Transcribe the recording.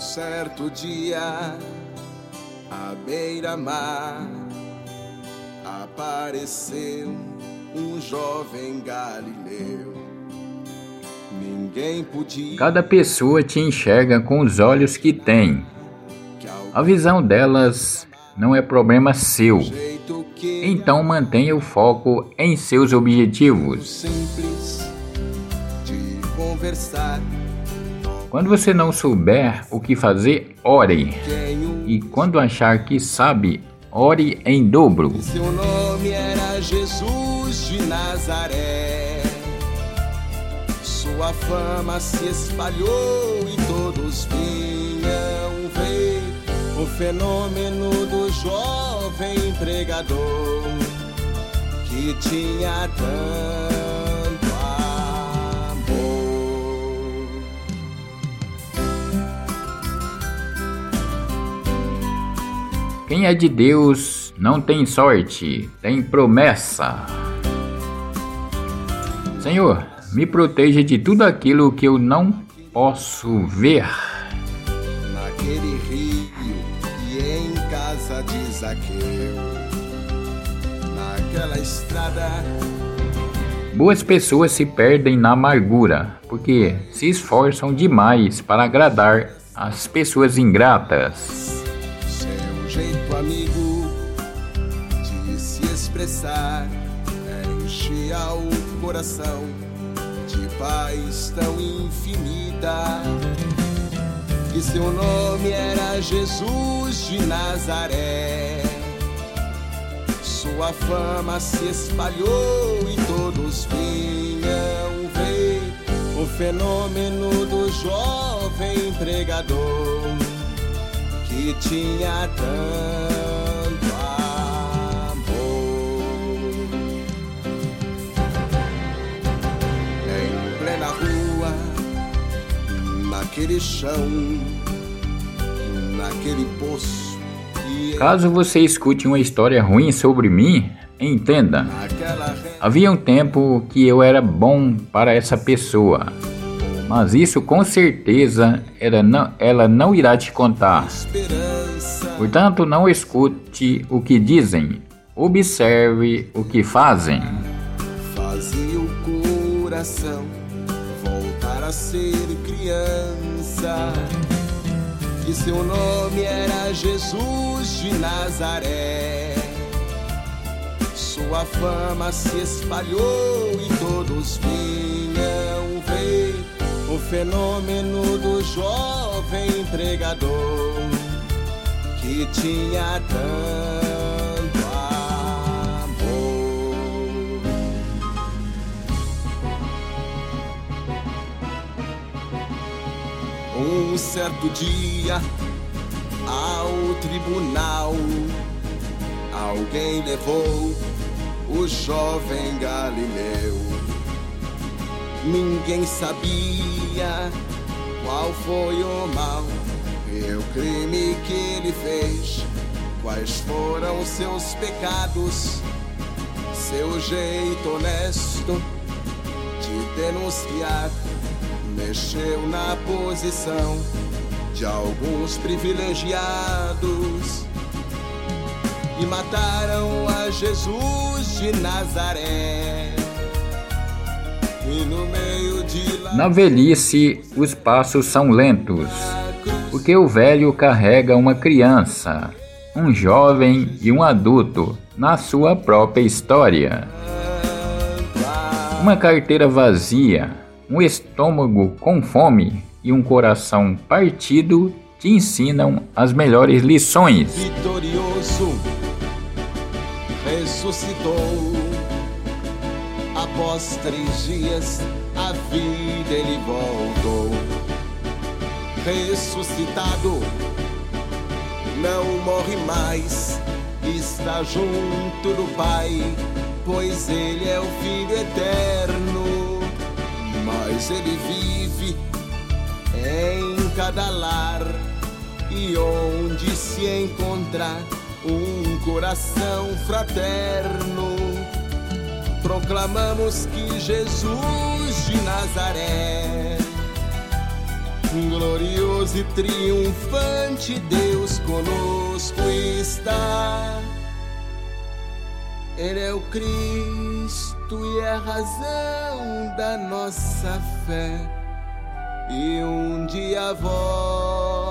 certo dia, à beira-mar, apareceu um jovem galileu. Ninguém podia. Cada pessoa te enxerga com os olhos que tem. A visão delas não é problema seu. Então mantenha o foco em seus objetivos. Simples de conversar. Quando você não souber o que fazer, ore. E quando achar que sabe, ore em dobro. Seu nome era Jesus de Nazaré. Sua fama se espalhou e todos vinham ver o fenômeno do jovem pregador que tinha tanto Quem é de Deus não tem sorte, tem promessa. Senhor, me proteja de tudo aquilo que eu não posso ver. Naquele rio e em casa de Zaqueu, naquela estrada Boas pessoas se perdem na amargura, porque se esforçam demais para agradar as pessoas ingratas. Amigo de se expressar enchia o coração de paz tão infinita. Que seu nome era Jesus de Nazaré. Sua fama se espalhou e todos vinham ver o fenômeno do jovem pregador que tinha tanto amor. Em plena rua, naquele chão, naquele poço, Caso você escute uma história ruim sobre mim, entenda. Havia um tempo que eu era bom para essa pessoa, mas isso com certeza era não- ela não irá te contar. Portanto, não escute o que dizem, observe o que fazem. fazia o coração voltar a ser criança. Que seu nome era Jesus de Nazaré. Sua fama se espalhou e todos vinham ver o fenômeno do jovem pregador que tinha tanto amor. Um certo dia, ao tribunal, alguém levou o jovem Galileu. Ninguém sabia qual foi o mal e o crime que ele fez, quais foram seus pecados, seu jeito honesto de denunciar mexeu na posição de alguns privilegiados. E mataram a Jesus de Nazaré. Na velhice, os passos são lentos, porque o velho carrega uma criança, um jovem e um adulto na sua própria história. Uma carteira vazia, um estômago com fome e um coração partido te ensinam as melhores lições. vitorioso ressuscitou. Após três dias, a vida ele voltou. Ressuscitado, não morre mais, está junto do Pai, pois ele é o Filho eterno. Mas ele vive em cada lar e onde se encontrar um coração fraterno. Proclamamos que Jesus de Nazaré glorioso e triunfante, Deus conosco está. Ele é o Cristo e é a razão da nossa fé, e um dia volta.